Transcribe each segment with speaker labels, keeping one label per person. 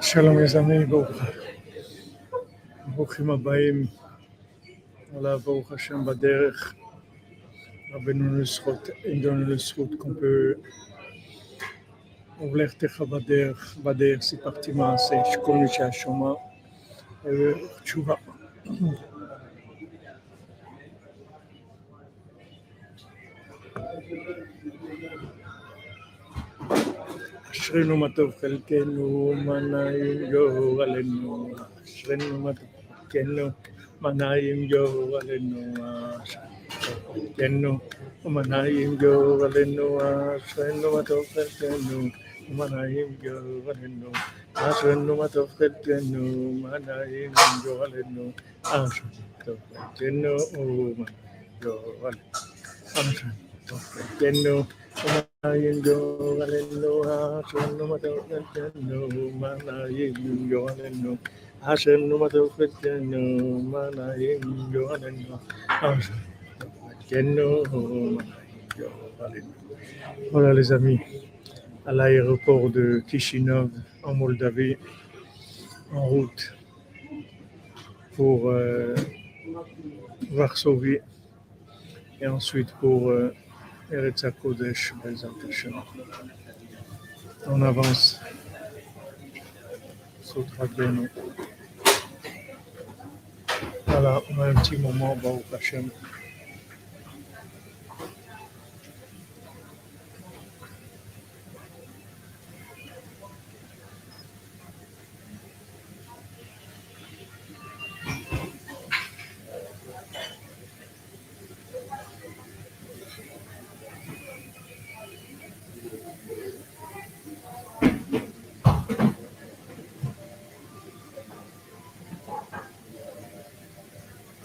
Speaker 1: שלום יזמים, ברוך ברוכים הבאים. Voilà, Baruch Hashem, בדרך. רבנו לזכות, אין לנו לזכות qu'on peut ולכתך בדרך, בדרך סיפרתי מעשה, שכל מי שהשומע, תשובה. אשרינו מה טוב חלקנו, מה נעים גורלנו, אשרינו מה טוב חלקנו, מה נעים גורלנו, חלקנו, Tenu, Manaim go, Valeno, Sveno, Matof, Tenu, Manaim go, Valeno, Sveno, Matof, Tenu, Manaim go, Valeno, Sveno, Tenu, Go, Valeno, Tenu, Manaim go, Valeno, Sveno, Matof, Tenu, Manaim go, Valeno, Sveno, Matof, Tenu, Manaim go, Valeno, Sveno, Voilà les amis, à l'aéroport de Kishinov en Moldavie, en route pour euh, Varsovie et ensuite pour euh, Eretz HaKodesh. On avance. Voilà, on a un petit moment, Baruch Hashem.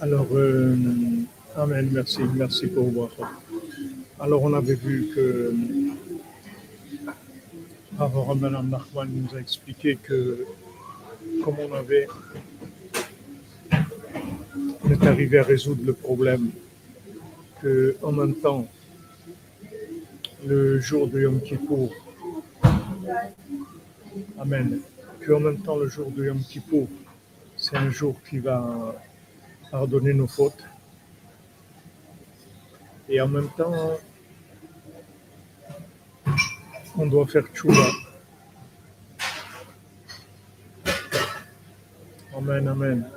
Speaker 1: Alors, euh, Amen, merci, merci pour voir. Alors, on avait vu que avant Mme Nachman nous a expliqué que comme on avait, on est arrivé à résoudre le problème, que en même temps, le jour de Yom Kippour, Amen, que en même temps, le jour de Yom Kippour, c'est un jour qui va pardonner nos fautes. Et en même temps, on doit faire tchouva. Amen, amen.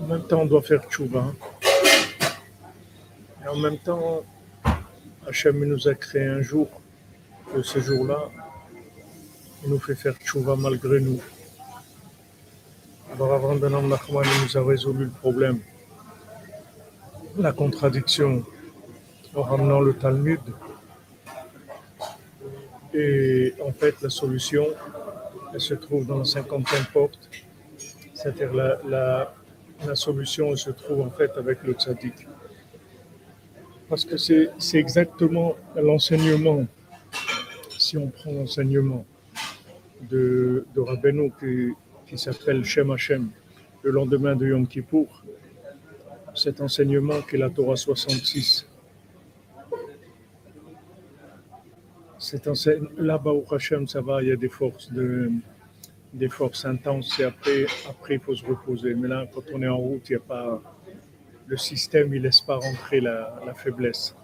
Speaker 1: En même temps, on doit faire tchouva. Et en même temps, Hachem nous a créé un jour, que ce jour-là, il nous fait faire tchouva malgré nous. Alors avant Nachman nous a résolu le problème, la contradiction en ramenant le Talmud. Et en fait, la solution, elle se trouve dans la cinquantième porte. C'est-à-dire la, la, la, solution, se trouve en fait avec le tzaddik. Parce que c'est exactement l'enseignement, si on prend l'enseignement de, de qui, qui s'appelle Shem Hashem, le lendemain de Yom Kippour. Cet enseignement qui est la Torah 66. Cet enseignement, là-bas au Hashem, ça va, il y a des forces, de, des forces intenses et après, après, il faut se reposer. Mais là, quand on est en route, il n'y a pas. Le système, ne laisse pas rentrer la, la faiblesse.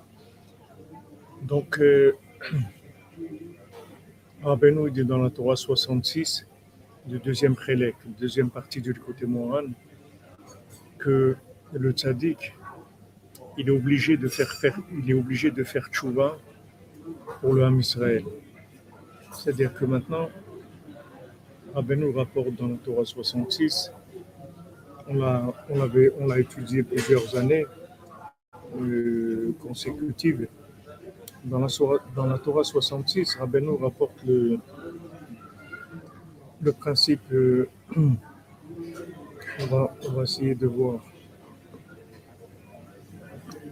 Speaker 1: Donc, euh, Rabbeinu, il dit dans la Torah 66, du deuxième prélec, deuxième partie du côté Moran, que le tzaddik, il est obligé de faire, faire il est obligé de faire tchouva pour le Ham Israël. C'est-à-dire que maintenant, Rabbeinu rapporte dans la Torah 66, on l'a, on étudié plusieurs années euh, consécutives. Dans la, dans la Torah 66, Rabbeinu rapporte le, le principe, euh, on, va, essayer de voir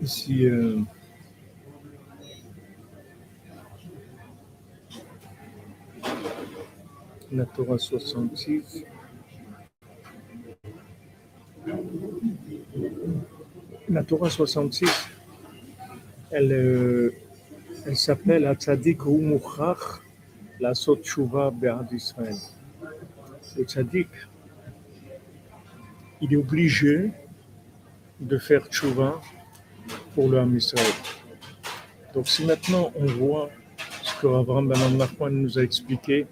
Speaker 1: ici. Euh, la Torah 66. La Torah 66, elle, euh, elle s'appelle Atzadik Umuchach, la Sotchuva Béad Israël. Le Tzadik, il est obligé de faire Tchouva pour le. Donc si maintenant on voit ce que Abraham Ben nous a expliqué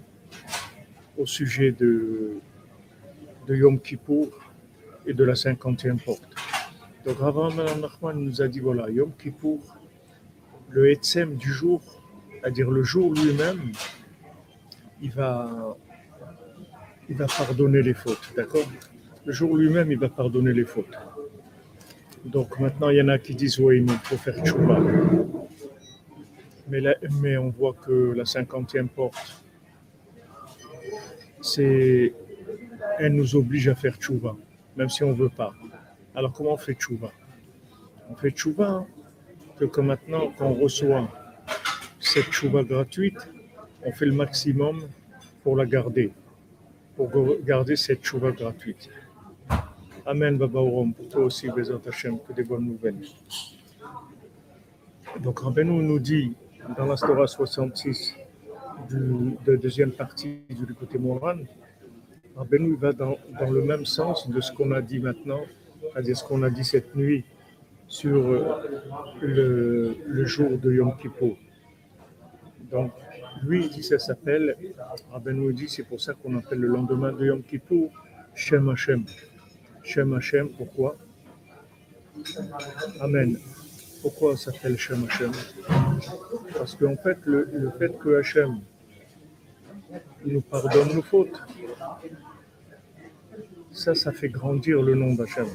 Speaker 1: au sujet de, de Yom Kippour et de la cinquantième porte. Donc Abraham Ben nous a dit voilà, Yom Kippour, le Etzem du jour, c'est-à-dire le jour lui-même, il va, il va pardonner les fautes, d'accord? Le jour lui-même, il va pardonner les fautes. Donc maintenant, il y en a qui disent oui, il faut faire tchouba. Mais, mais on voit que la cinquantième porte, c'est, elle nous oblige à faire tchouba, même si on ne veut pas. Alors comment on fait tchouba? On fait tchouba que, que maintenant, quand on reçoit cette tchouba gratuite, on fait le maximum pour la garder, pour garder cette tchouba gratuite. Amen, Baba Orom, pour toi aussi, Bézant Hachem, que des bonnes nouvelles. Donc, Rabbeinu nous dit dans la Torah 66, du, de deuxième partie du côté Moran, Rabbeinu va dans, dans, le même sens de ce qu'on a dit maintenant, c'est-à-dire ce qu'on a dit cette nuit sur le, le jour de Yom Kippur. Donc, lui, il dit ça s'appelle, Rabbeinu dit c'est pour ça qu'on appelle le lendemain de Yom Kippur Shem Hashem. Shem Hashem, pourquoi? Amen. Pourquoi ça s'appelle Shem Hashem? Parce qu'en fait, le, le, fait que Hashem nous pardonne nos fautes, ça, ça fait grandir le nom d'Hachem.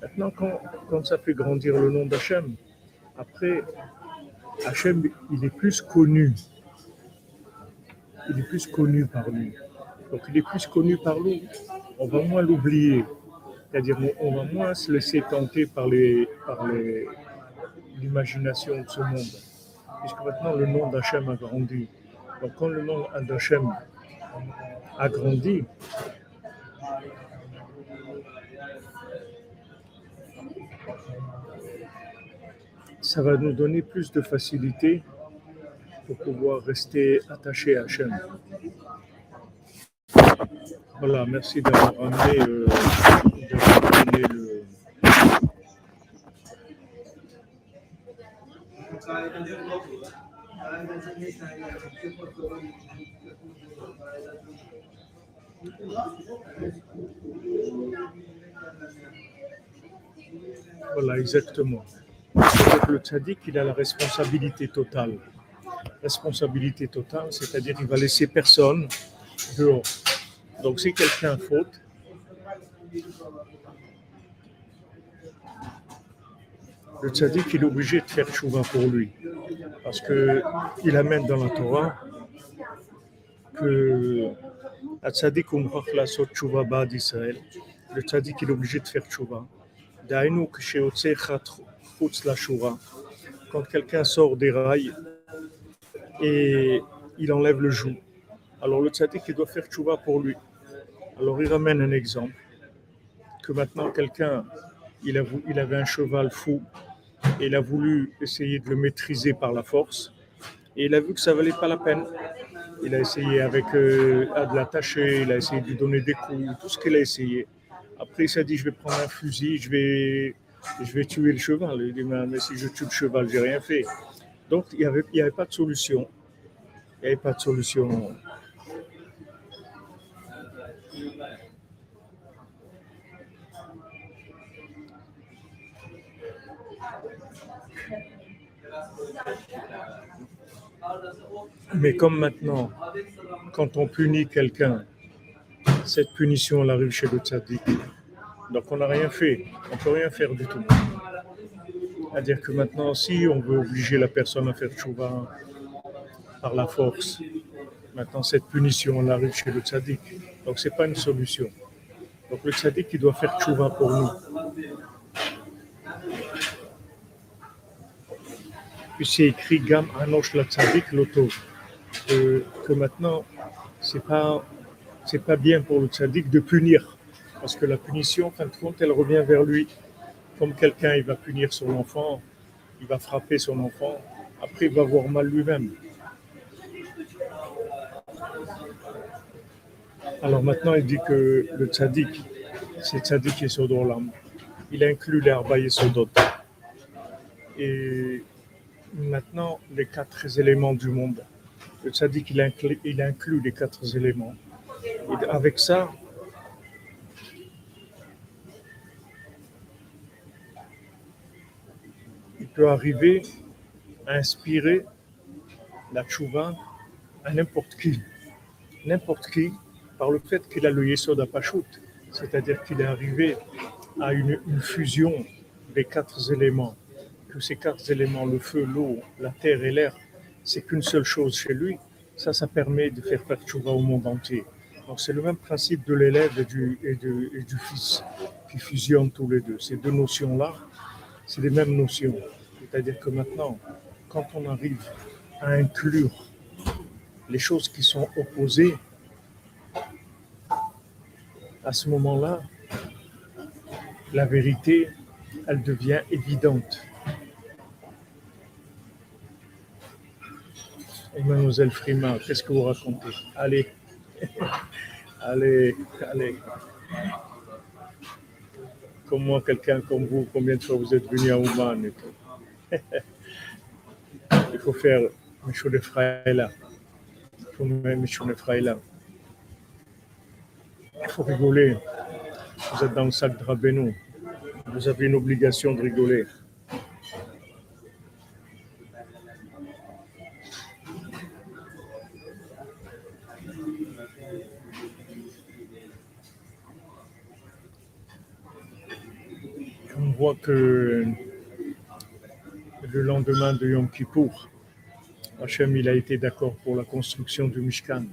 Speaker 1: Maintenant, quand, quand ça fait grandir le nom d'Hachem, après, Hachem, il est plus connu. Il est plus connu par lui. Donc, il est plus connu par nous on va moins l'oublier. C'est-à-dire, on va moins se laisser tenter par les, par les, l'imagination de ce monde. Puisque maintenant, le nom d'Hachem a grandi. Donc, quand le nom d'Hachem a grandi, ça va nous donner plus de facilité pour pouvoir rester attaché à Hachem. Voilà, merci d'avoir amené, euh, amené le. Voilà, exactement. Le tzaddik, il a la responsabilité totale. Responsabilité totale, c'est-à-dire qu'il va laisser personne dehors. Donc si quelqu'un faute, le tzaddik il est obligé de faire chouva pour lui. Parce qu'il amène dans la Torah que tzaddik la sot chouva ba d'Israël. Le tzaddik il est obligé de faire chouva. Quand quelqu'un sort des rails et il enlève le joug. Alors le tzaddik il doit faire chouva pour lui. Alors il ramène un exemple que maintenant quelqu'un, il, avait un cheval fou et il a voulu essayer de le maîtriser par la force et il a vu que ça valait pas la peine. Il a essayé avec euh, de l'attacher, il a essayé de lui donner des coups, tout ce qu'il a essayé. Après il s'est dit je vais prendre un fusil, je vais, je vais tuer le cheval. Il dit mais si je tue le cheval, j'ai rien fait. Donc il n'y avait, y avait pas de solution. Il n'y avait pas de solution Mais comme maintenant, quand on punit quelqu'un, cette punition arrive chez le tzaddik. Donc on n'a rien fait, on ne peut rien faire du tout. C'est-à-dire que maintenant, si on veut obliger la personne à faire chouva par la force, maintenant cette punition elle arrive chez le tzaddik. Donc ce n'est pas une solution. Donc le tzaddik il doit faire chouva pour nous. Puis c'est écrit Gam Anosh la Tzadik Loto. Que, que maintenant, c'est pas, c'est pas bien pour le tzaddik de punir. Parce que la punition, en fin de compte, elle revient vers lui. Comme quelqu'un, il va punir son enfant, il va frapper son enfant, après il va avoir mal lui-même. Alors maintenant, il dit que le tzaddik, c'est tzaddik et Sodolam. Il inclut les Arba et Sodot. Et maintenant, les quatre éléments du monde. Le tzaddik, il inclut, inclut les quatre éléments. Avec ça, peut arriver à inspirer la tchouva à n'importe qui. N'importe qui par le fait qu'il a le Yesod Apashut, c'est-à-dire qu'il est arrivé à une, fusion des quatre éléments, que ces quatre éléments, le feu, l'eau, la terre et l'air, c'est qu'une seule chose chez lui, ça, ça permet de faire faire tchouva au monde entier. Donc c'est le même principe de l'élève et du, et du fils qui fusionnent tous les deux. Ces deux notions-là, c'est les mêmes notions. C'est-à-dire que maintenant, quand on arrive à inclure les choses qui sont opposées, à ce moment-là, la vérité, elle devient évidente. Et mademoiselle Frima, qu'est-ce que vous racontez? Allez, allez, allez. Comme moi, quelqu'un comme vous, combien de fois vous êtes venu à Ouman et tout Il faut faire Michou de Fraïla. Il faut Michou de Fraïla. Il faut rigoler. Vous êtes dans le sac de Rabbeinu. Vous avez une obligation de rigoler. On voit que le lendemain de Yom Kippour, Hachem il a été d'accord pour la construction du Mishkan.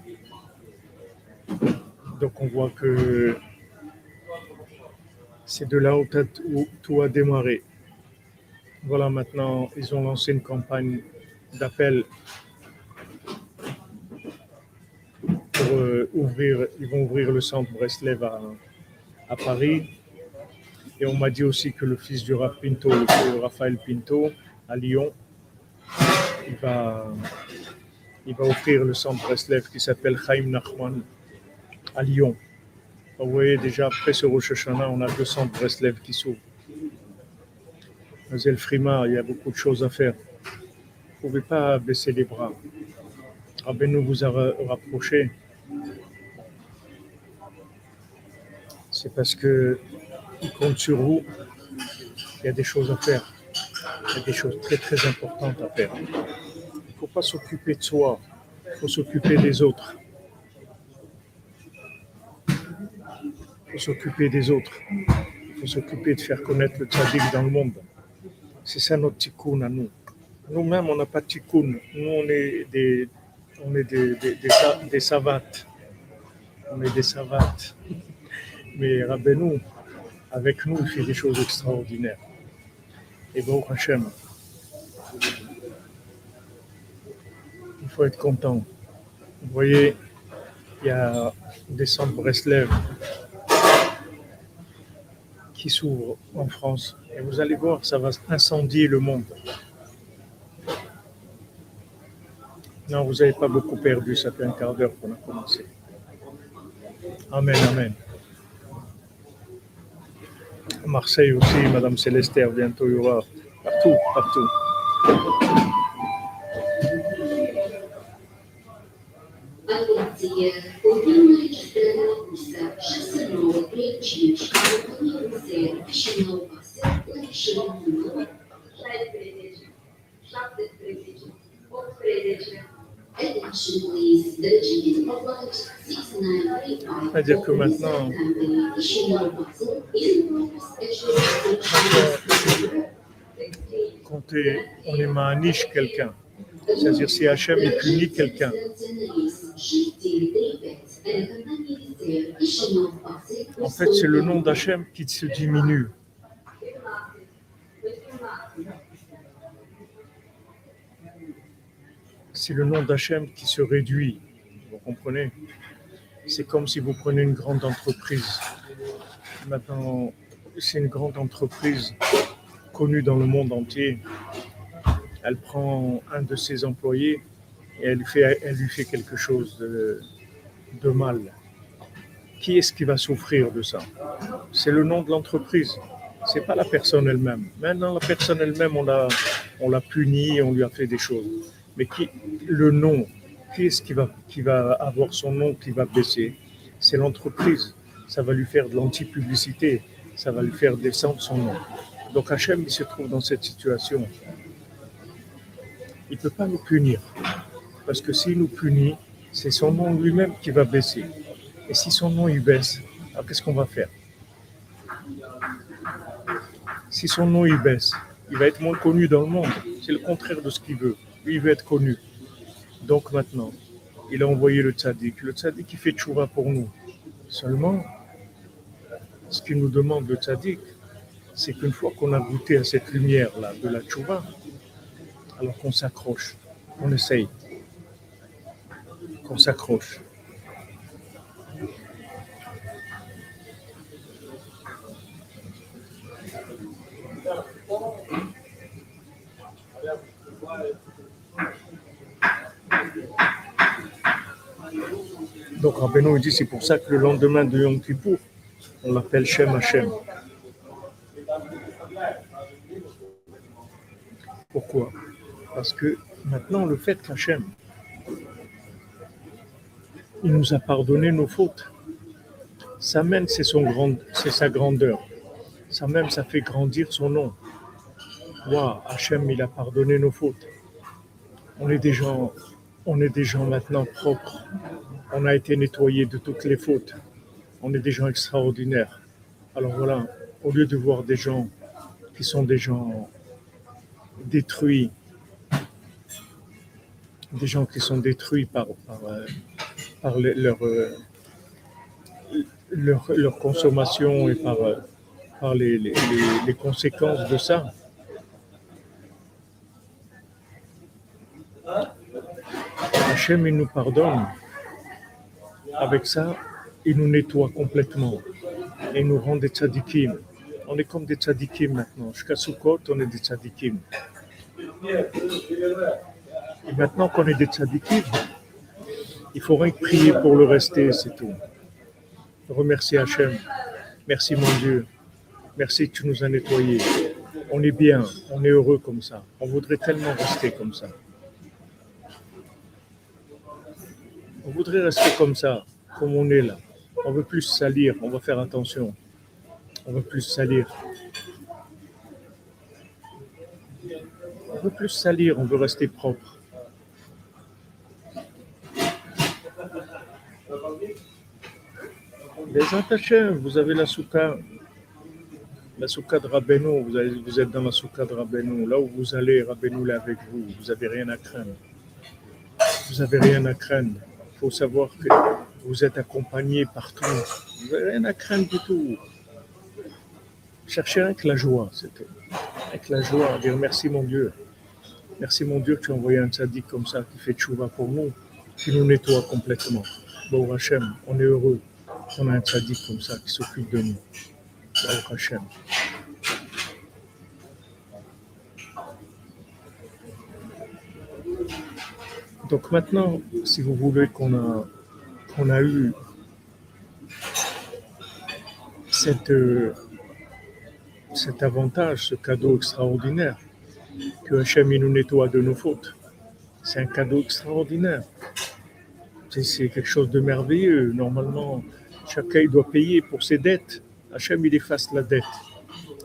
Speaker 1: Donc on voit que c'est de là où, tout a démarré. Voilà, maintenant, ils ont lancé une campagne d'appel pour euh, ouvrir, ils vont ouvrir le centre Breslev à, Paris. Et on m'a dit aussi que le fils du Rav Pinto, le Raphaël Pinto, à Lyon, il va, il va offrir le centre Breslev qui s'appelle Chaim Nachman à Lyon. Vous voyez déjà après ce Rosh on a 200 Breslev qui s'ouvrent. Mademoiselle Frima, il y a beaucoup de choses à faire. Vous ne pouvez pas baisser les bras. nous vous a rapproché. C'est parce que il compte sur vous. Il y a des choses à faire. Il y a des choses très très importantes à faire. Il ne faut pas s'occuper de soi. Il faut s'occuper des autres. Il faut s'occuper des autres. Il faut s'occuper de faire connaître le tzaddik dans le monde. C'est ça notre tikkun à nous. Nous-mêmes, on n'a pas de tikkun. Nous, on est des, on est des, des, savates. On est des savates. Mais Rabbeinu, avec nous, il fait des choses extraordinaires. Et bon, Hachem, il faut être content. Vous voyez, il y a des centres Breslev qui s'ouvre en France. Et vous allez voir, ça va incendier le monde. Non, vous n'avez pas beaucoup perdu, ça fait un quart d'heure qu'on a commencé. Amen, amen. Marseille aussi, Madame Célestère, bientôt il y aura partout, partout. C'est-à-dire que maintenant, quand on est maniche quelqu'un, c'est-à-dire si Hachem est puni quelqu'un, en fait, c'est le nom d'Hachem qui se diminue. C'est le nom d'Hachem qui se réduit. Vous comprenez? C'est comme si vous prenez une grande entreprise. Maintenant, c'est une grande entreprise connue dans le monde entier. Elle prend un de ses employés et elle, lui fait quelque chose de, de mal. Qui est-ce qui va souffrir de ça? C'est le nom de l'entreprise. C'est pas la personne elle-même. Maintenant, la personne elle-même, on l'a, on l'a punie, on lui a fait des choses. Mais qui, le nom, qui est-ce qui va, qui va avoir son nom qui va baisser C'est l'entreprise. Ça va lui faire de l'anti-publicité. Ça va lui faire descendre son nom. Donc Hachem, il se trouve dans cette situation. Il ne peut pas nous punir. Parce que s'il nous punit, c'est son nom lui-même qui va baisser. Et si son nom il baisse, alors qu'est-ce qu'on va faire? Si son nom il baisse, il va être moins connu dans le monde. C'est le contraire de ce qu'il veut. Lui, il veut être connu. Donc maintenant, il a envoyé le tzaddik. Le tzaddik, il fait tchouva pour nous. Seulement, ce qu'il nous demande, le tzaddik, c'est qu'une fois qu'on a goûté à cette lumière-là de la tchouva, alors qu'on s'accroche, on essaye, qu'on s'accroche. Rabbeinu dit c'est pour ça que le lendemain de Yom Kippour, on l'appelle Shem Hashem. Pourquoi? Parce que maintenant le fait qu'Hachem, il nous a pardonné nos fautes, ça même c'est sa grandeur. Ça même ça fait grandir son nom. Waouh, Hachem, il a pardonné nos fautes. On est des gens, on est des gens maintenant propres. On a été nettoyés de toutes les fautes. On est des gens extraordinaires. Alors voilà, au lieu de voir des gens qui sont des gens détruits, des gens qui sont détruits par, euh, euh, leur, consommation et par, euh, par les, les conséquences de ça. Hachem, il nous pardonne. Avec ça, il nous nettoie complètement et nous rend des tzadikim. On est comme des tzadikim maintenant. Jusqu'à Sukkot, on est des tzadikim. Et maintenant qu'on est des tzadikim, il faudrait prier pour le rester, c'est tout. Remercier Hachem. Merci mon Dieu. Merci que tu nous as nettoyés. On est bien, on est heureux comme ça. On voudrait tellement rester comme ça. On voudrait rester comme ça, comme on est là. On veut plus salir, on va faire attention. On veut plus salir. On veut plus salir, on veut rester propre. Les attachés, vous avez la souka, la souka de Rabbeinu, vous, êtes dans la souka de Rabbeinu. Là où vous allez, Rabbeinu est avec vous. Vous n'avez rien à craindre. Vous n'avez rien à craindre. Il faut savoir que vous êtes accompagné partout. Vous n'avez rien à craindre du tout. Cherchez avec la joie, c'était. Avec la joie, dire merci mon Dieu. Merci mon Dieu que tu as envoyé un tzaddik comme ça qui fait tchouva pour nous, qui nous nettoie complètement. Bon Hachem, on est heureux qu'on a un tzaddik comme ça qui s'occupe de nous. Baruch Hachem. Donc maintenant, si vous voulez qu'on a, qu'on a eu cette, euh, cet avantage, ce cadeau extraordinaire, que Hachem nous nettoie de nos fautes. C'est un cadeau extraordinaire. C'est- C'est quelque chose de merveilleux. Normalement, chacun il doit payer pour ses dettes. Hachem, il efface la dette.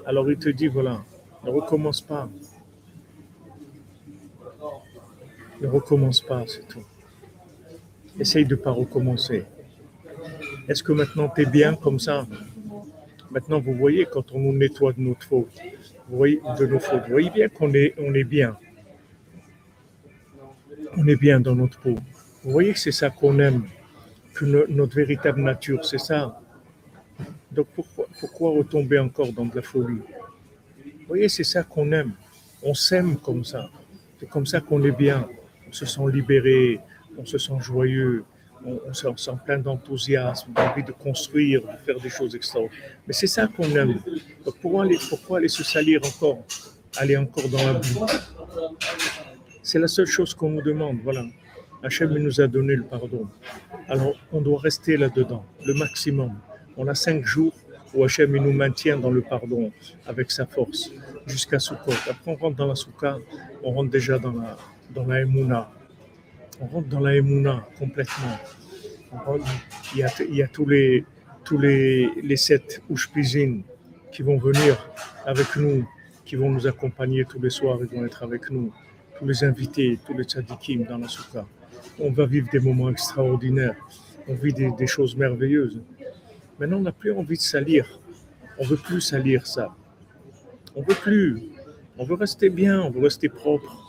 Speaker 1: Alors il te dit, voilà, ne recommence pas. Ne recommence pas, c'est tout. Essaye de ne pas recommencer. Est-ce que maintenant tu es bien comme ça? Maintenant, vous voyez, quand on nous nettoie de notre faute, vous voyez, de nos fautes, vous voyez bien qu'on est, on est bien. On est bien dans notre peau. Vous voyez que c'est ça qu'on aime, que no- notre véritable nature, c'est ça. Donc pourquoi, pourquoi retomber encore dans de la folie? Vous voyez, c'est ça qu'on aime. On s'aime comme ça. C'est comme ça qu'on est bien. On se sent libéré, on se sent joyeux, on, se sent plein d'enthousiasme, d'envie de construire, de faire des choses extraordinaires. Mais c'est ça qu'on aime. Pourquoi aller, pourquoi aller se salir encore, aller encore dans la boue? C'est la seule chose qu'on nous demande. Voilà. Hachem nous a donné le pardon. Alors on doit rester là-dedans, le maximum. On a cinq jours où Hachem nous maintient dans le pardon avec sa force jusqu'à Sukkot. Après on rentre dans la Soukha, on rentre déjà dans la, dans la Emouna. On rentre dans la Emouna complètement. Il, y a, tous les sept Ushpizin qui vont venir avec nous, qui vont nous accompagner tous les soirs, ils vont être avec nous. Tous les invités, tous les tzadikim dans la Soukha. On va vivre des moments extraordinaires. On vit des, des choses merveilleuses. Maintenant, on n'a plus envie de salir. On veut plus salir ça. On veut plus. On veut rester bien, on veut rester propre.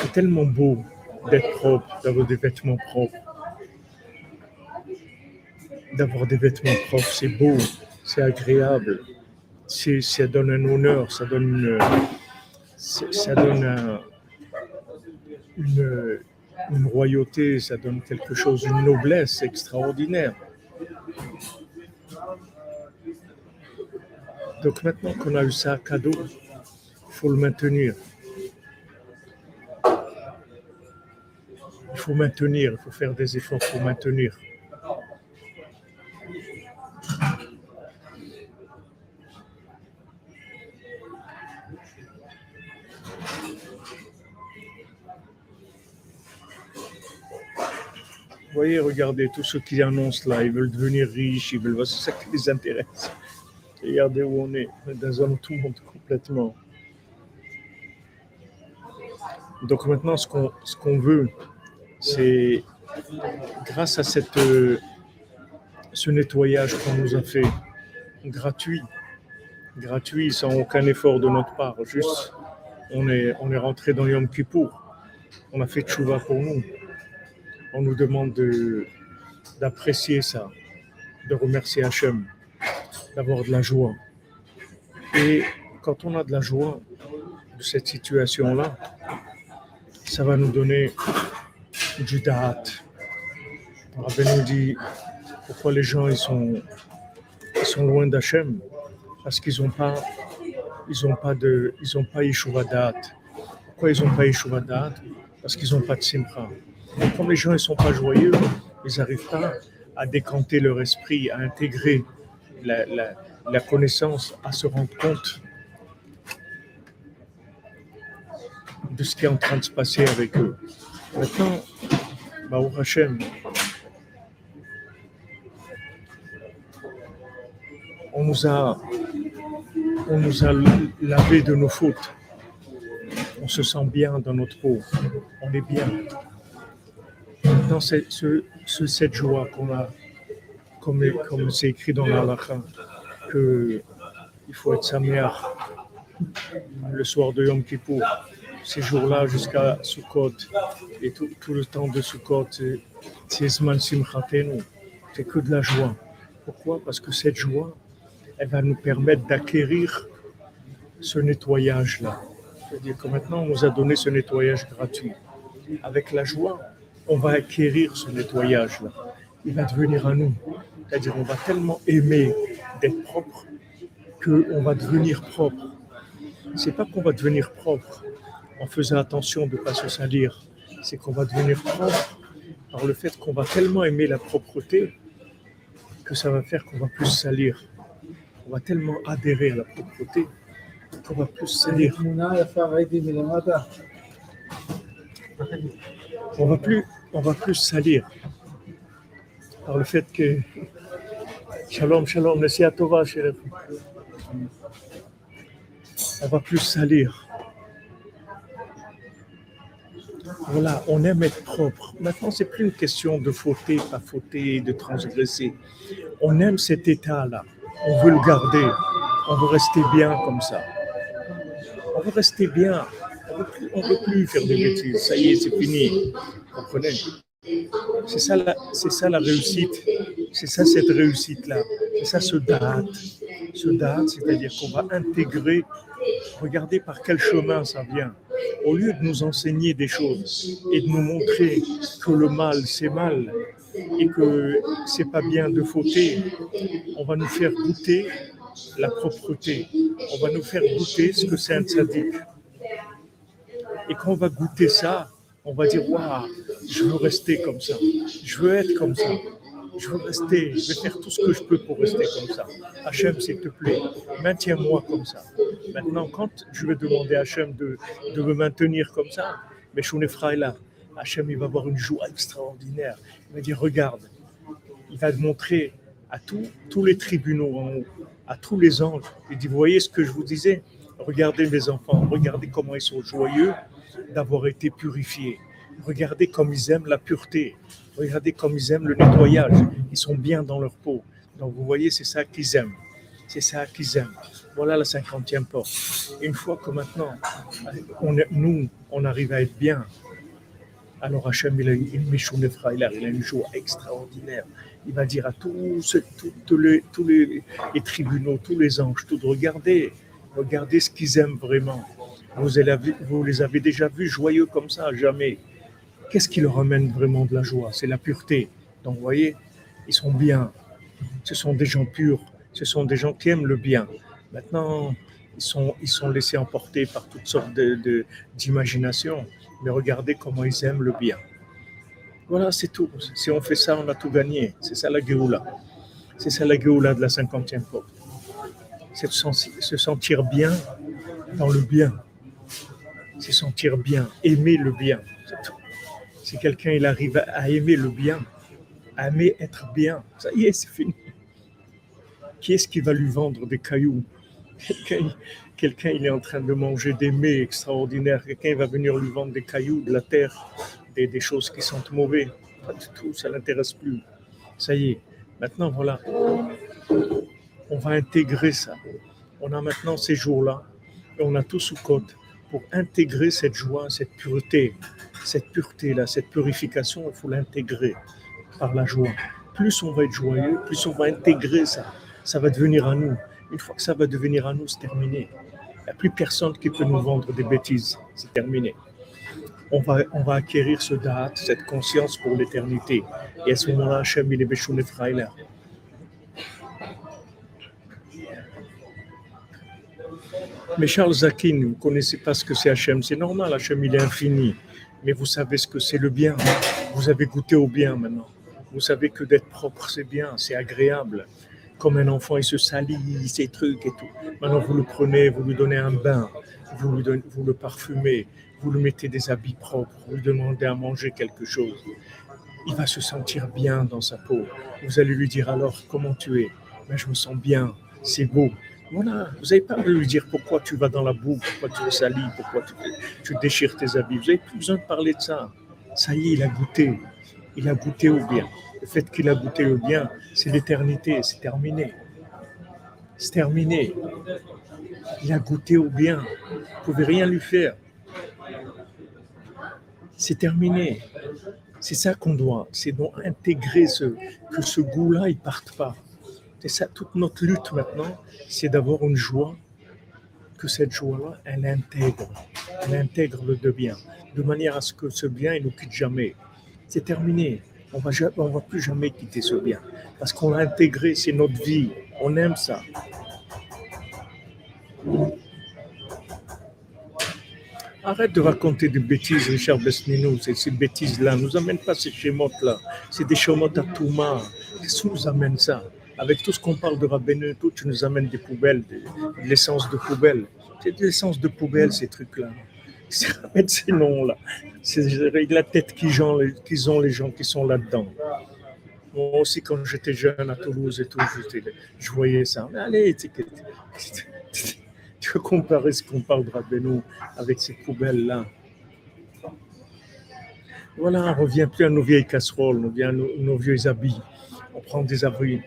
Speaker 1: C'est tellement beau d'être propre, d'avoir des vêtements propres. D'avoir des vêtements propres, c'est beau, c'est agréable. Ça donne un honneur, ça donne une, ça donne un- une, une royauté, ça donne quelque chose, une noblesse extraordinaire. Donc maintenant qu'on a eu ça cadeau, il faut le maintenir. Il faut maintenir, il faut faire des efforts pour maintenir. Vous voyez, regardez, tous ceux qui annoncent là, ils veulent devenir riches, ils veulent, c'est ça qui les intéresse. Regardez où on est, dans un autre monde complètement. Donc maintenant, ce qu'on ce qu'on veut, c'est grâce à cette, euh, ce nettoyage qu'on nous a fait, gratuit, gratuit, sans aucun effort de notre part, juste on est, on est rentré dans Yom Kippour, on a fait tchouva pour nous. On nous demande de- d'apprécier ça, de remercier Hachem, d'avoir de la joie. Et quand on a de la joie de cette situation-là, ça va nous donner du da'at. Le Rabbi nous dit pourquoi les gens ils sont, ils sont loin d'Hachem? Parce qu'ils n'ont pas ils ont pas de ils ont pas Yeshuva da'at. Pourquoi ils n'ont pas Yeshuva da'at Parce qu'ils n'ont pas de simcha. Comme les gens ne sont pas joyeux, ils n'arrivent pas à décanter leur esprit, à intégrer la, la- la connaissance, à se rendre compte de ce qui est en train de se passer avec eux. Maintenant, Hashem, on nous a, on lavé de nos fautes. On se sent bien dans notre peau. On est bien. Dans ce, ce- ce- cette joie qu'on a, comme, comme c'est écrit dans l'Alakha, que il faut être Sameach le soir de Yom Kippour, ces jours-là jusqu'à Sukkot, et tout, le temps de Sukkot, c'est- c'est que de la joie. Pourquoi? Parce que cette joie, elle va nous permettre d'acquérir ce nettoyage-là. C'est-à-dire que maintenant, on nous a donné ce nettoyage gratuit. Avec la joie, on va acquérir ce nettoyage-là. Il va devenir à nous. C'est-à-dire on va tellement aimer d'être propre qu'on va devenir propre. C'est pas qu'on va devenir propre en faisant attention de ne pas se salir, c'est qu'on va devenir propre par le fait qu'on va tellement aimer la propreté que ça va faire qu'on va plus salir. On va tellement adhérer à la propreté qu'on va plus salir. On va plus, on va plus salir par le fait que Shalom, shalom, à Tova, On va plus salir Voilà, on aime être propre. Maintenant, c'est plus une question de fauter, pas fauter, de transgresser. On aime cet état-là. On veut le garder. On veut rester bien comme ça. On veut rester bien. On on veut plus faire des bêtises. Ça y est, c'est fini. Vous comprenez? C'est ça, c'est ça la réussite. C'est ça cette réussite-là. C'est ça ce date. Ce date, c'est-à-dire qu'on va intégrer, regarder par quel chemin ça vient. Au lieu de nous enseigner des choses et de nous montrer que le mal, c'est mal, et que c'est pas bien de fauter, on va nous faire goûter la propreté. On va nous faire goûter ce que c'est un tzaddik. Et quand on va goûter ça, on va dire Waouh, je veux rester comme ça. Je veux être comme ça. Je veux rester. Je vais faire tout ce que je peux pour rester comme ça. Hachem, s'il te plaît, maintiens-moi comme ça. Maintenant, quand je vais demander à Hachem de, de me maintenir comme ça, mais je là, Hachem, il va avoir une joie extraordinaire. Il va dire Regarde, il va montrer à tous, tous les tribunaux en haut, à tous les anges. Il dit voyez ce que je vous disais? Regardez mes enfants, regardez comment ils sont joyeux d'avoir été purifiés. Regardez comme ils aiment la pureté. Regardez comme ils aiment le nettoyage. Ils sont bien dans leur peau. Donc vous voyez, c'est ça qu'ils aiment. C'est ça qu'ils aiment. Voilà la cinquantième porte. Une fois que maintenant, nous, on arrive à être bien, alors Hachem, il a, il a une joie extraordinaire. Il va dire à tous, tous, les, tous les, tribunaux, tous les anges, tout, regardez, regardez ce qu'ils aiment vraiment. Vous les avez déjà vus joyeux comme ça, jamais. Qu'est-ce qui leur amène vraiment de la joie? C'est la pureté. Donc, vous voyez, ils sont bien. Ce sont des gens purs. Ce sont des gens qui aiment le bien. Maintenant, ils sont, ils sont laissés emporter par toutes sortes d'imaginations. De, mais regardez comment ils aiment le bien. Voilà, c'est tout. Si on fait ça, on a tout gagné. C'est ça la Géoula. C'est ça la Géoula de la cinquantième porte. C'est se sentir bien dans le bien. Se sentir bien, aimer le bien. Si quelqu'un il arrive à aimer le bien, à aimer être bien, ça y est, c'est fini. Qui est-ce qui va lui vendre des cailloux? Quelqu'un, il est en train de manger des mets extraordinaires. Quelqu'un va venir lui vendre des cailloux, de la terre, des, des choses qui sont mauvaises. Pas du tout, ça l'intéresse plus. Ça y est. Maintenant, voilà. On va intégrer ça. On a maintenant ces jours-là et on a tout sous côte pour intégrer cette joie, cette pureté, cette pureté-là, cette purification, il faut l'intégrer par la joie. Plus on va être joyeux, plus on va intégrer ça. Ça va devenir à nous. Une fois que ça va devenir à nous, c'est terminé. Il n'y a plus personne qui peut nous vendre des bêtises. C'est terminé. On va, on va acquérir ce date, cette conscience pour l'éternité. Et à ce moment-là, Hachem, il est Béchounet Freiler. Mais Charles Zakin, vous ne connaissez pas ce que c'est Hachem. C'est normal, Hachem, il est infini. Mais vous savez ce que c'est le bien. Vous avez goûté au bien maintenant. Vous savez que d'être propre, c'est bien, c'est agréable comme un enfant, il se salit, ces trucs et tout. Maintenant, vous le prenez, vous lui donnez un bain, vous, lui le parfumez, vous lui mettez des habits propres, vous lui demandez à manger quelque chose. Il va se sentir bien dans sa peau. Vous allez lui dire alors, comment tu es ben, Je me sens bien, c'est beau. Voilà, vous n'avez pas à lui dire pourquoi tu vas dans la boue, pourquoi tu es sali, pourquoi tu, déchires tes habits. Vous n'avez plus besoin de parler de ça. Ça y est, il a goûté. Il a goûté au bien. Le fait qu'il a goûté le bien, c'est l'éternité, c'est terminé. C'est terminé. Il a goûté au bien. Vous ne pouvez rien lui faire. C'est terminé. C'est ça qu'on doit. C'est donc intégrer ce, que ce goût-là, il ne parte pas. C'est ça, toute notre lutte maintenant, c'est d'avoir une joie, que cette joie-là, elle intègre. Elle intègre le bien, de manière à ce que ce bien, il ne nous quitte jamais. C'est terminé on on va plus jamais quitter ce bien. Parce qu'on l'a intégré, c'est notre vie. On aime ça. Arrête de raconter des bêtises, Richard Besnino. Ces bêtises-là ne nous amènent pas ces schémotes-là. C'est des schémotes à tout Qu'est-ce qui nous amène ça? Avec tout ce qu'on parle de Rabbeinu, tout, tu nous amènes des poubelles, de, l'essence de poubelle. C'est de l'essence de poubelle, ces trucs-là. Ces noms-là c'est la tête qu'ils ont, qu'ils ont les gens qui sont là-dedans. Moi aussi, quand j'étais jeune à Toulouse et tout, je voyais ça. Mais allez, tu, veux comparer ce qu'on parle de Rabbeinu avec ces poubelles-là. Voilà, on revient plus à nos vieilles casseroles, on à nos, nos vieux habits. On prend des abris.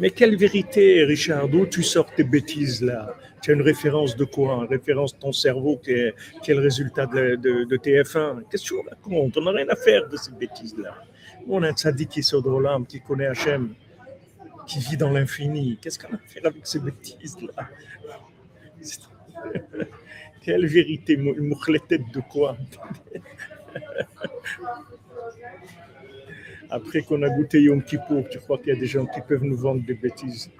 Speaker 1: Mais quelle vérité, Richard D'où tu sors tes bêtises là? Tu as une référence de quoi? Une référence de ton cerveau qui est, le résultat de, de, TF1 Qu'est-ce que tu racontes? On n'a rien à faire de ces bêtises-là. On a un tzaddik qui sort de l'âme, qui connaît Hachem, qui vit dans l'infini. Qu'est-ce qu'on a à faire avec ces bêtises-là? Quelle vérité tête de quoi? Après qu'on a goûté Yom Kippour, tu crois qu'il y a des gens qui peuvent nous vendre des bêtises?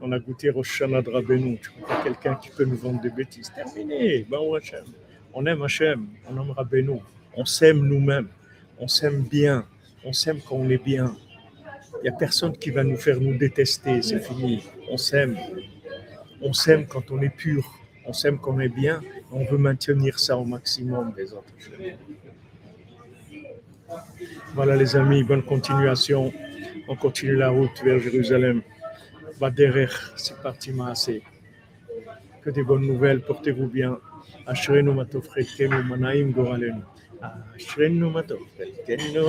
Speaker 1: On a goûté Rosh Hashanah tu crois qu'il y a quelqu'un qui peut nous vendre des bêtises? Terminé, Hashem. On aime Hachem, on aime Rabbeinu, on s'aime nous-mêmes, on s'aime bien, on s'aime quand on est bien. Il n'y a personne qui va nous faire nous détester, c'est fini. On s'aime. On s'aime quand on est pur, on s'aime quand on est bien, on veut maintenir ça au maximum des autres. Voilà les amis, bonne continuation. On continue la route vers Jérusalem. Baderer, c'est parti assez. Que des bonnes nouvelles, portez-vous bien. Ashrenu matofretenu manaim goralenu. Ashrenu matofretenu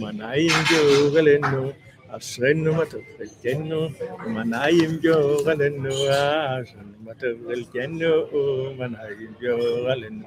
Speaker 1: manaim goralenu. אשרנו מה טוב חלקנו, ומנעים גורלנו, אשרנו מה טוב חלקנו, ומנעים גורלנו.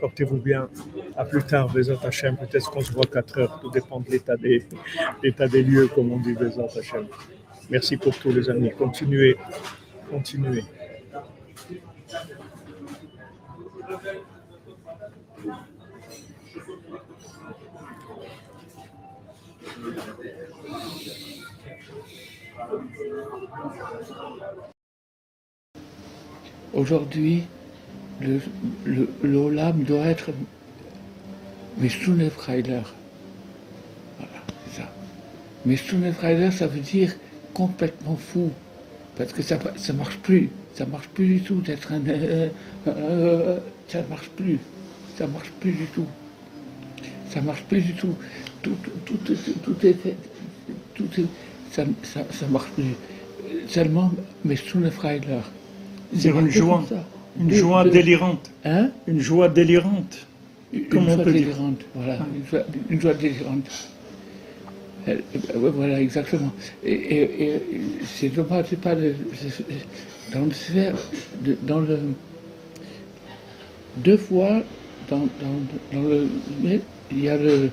Speaker 1: Portez-vous bien. À plus tard, les Hashem. Peut-être qu'on se voit 4 heures. Tout dépend de l'état des, l'état des lieux, comme on dit, les Hashem. Merci pour tous les amis. Continuez. Continuez.
Speaker 2: Aujourd'hui, le, le, l'olam doit être Mestunefreiler. Voilà, c'est ça. Mestunefreiler, ça veut dire complètement fou. Parce que ça ne marche plus. Ça marche plus du tout d'être un. Euh, euh, ça marche plus. Ça marche plus du tout. Ça marche plus du tout. Tout, tout, tout, tout est. Tout est ça, ça, ça marche plus. Seulement Mestunefreiler.
Speaker 3: C'est une joie, une joie délirante.
Speaker 2: Hein?
Speaker 3: Une joie délirante.
Speaker 2: Une
Speaker 3: Comment on
Speaker 2: joie
Speaker 3: peut dire
Speaker 2: délirante, voilà, une joie, une joie délirante. Euh, euh, voilà, exactement. Et, et- et c'est dommage, c'est pas le, dans le sphère, de- dans le, deux fois, dans, dans, dans le, il y a le,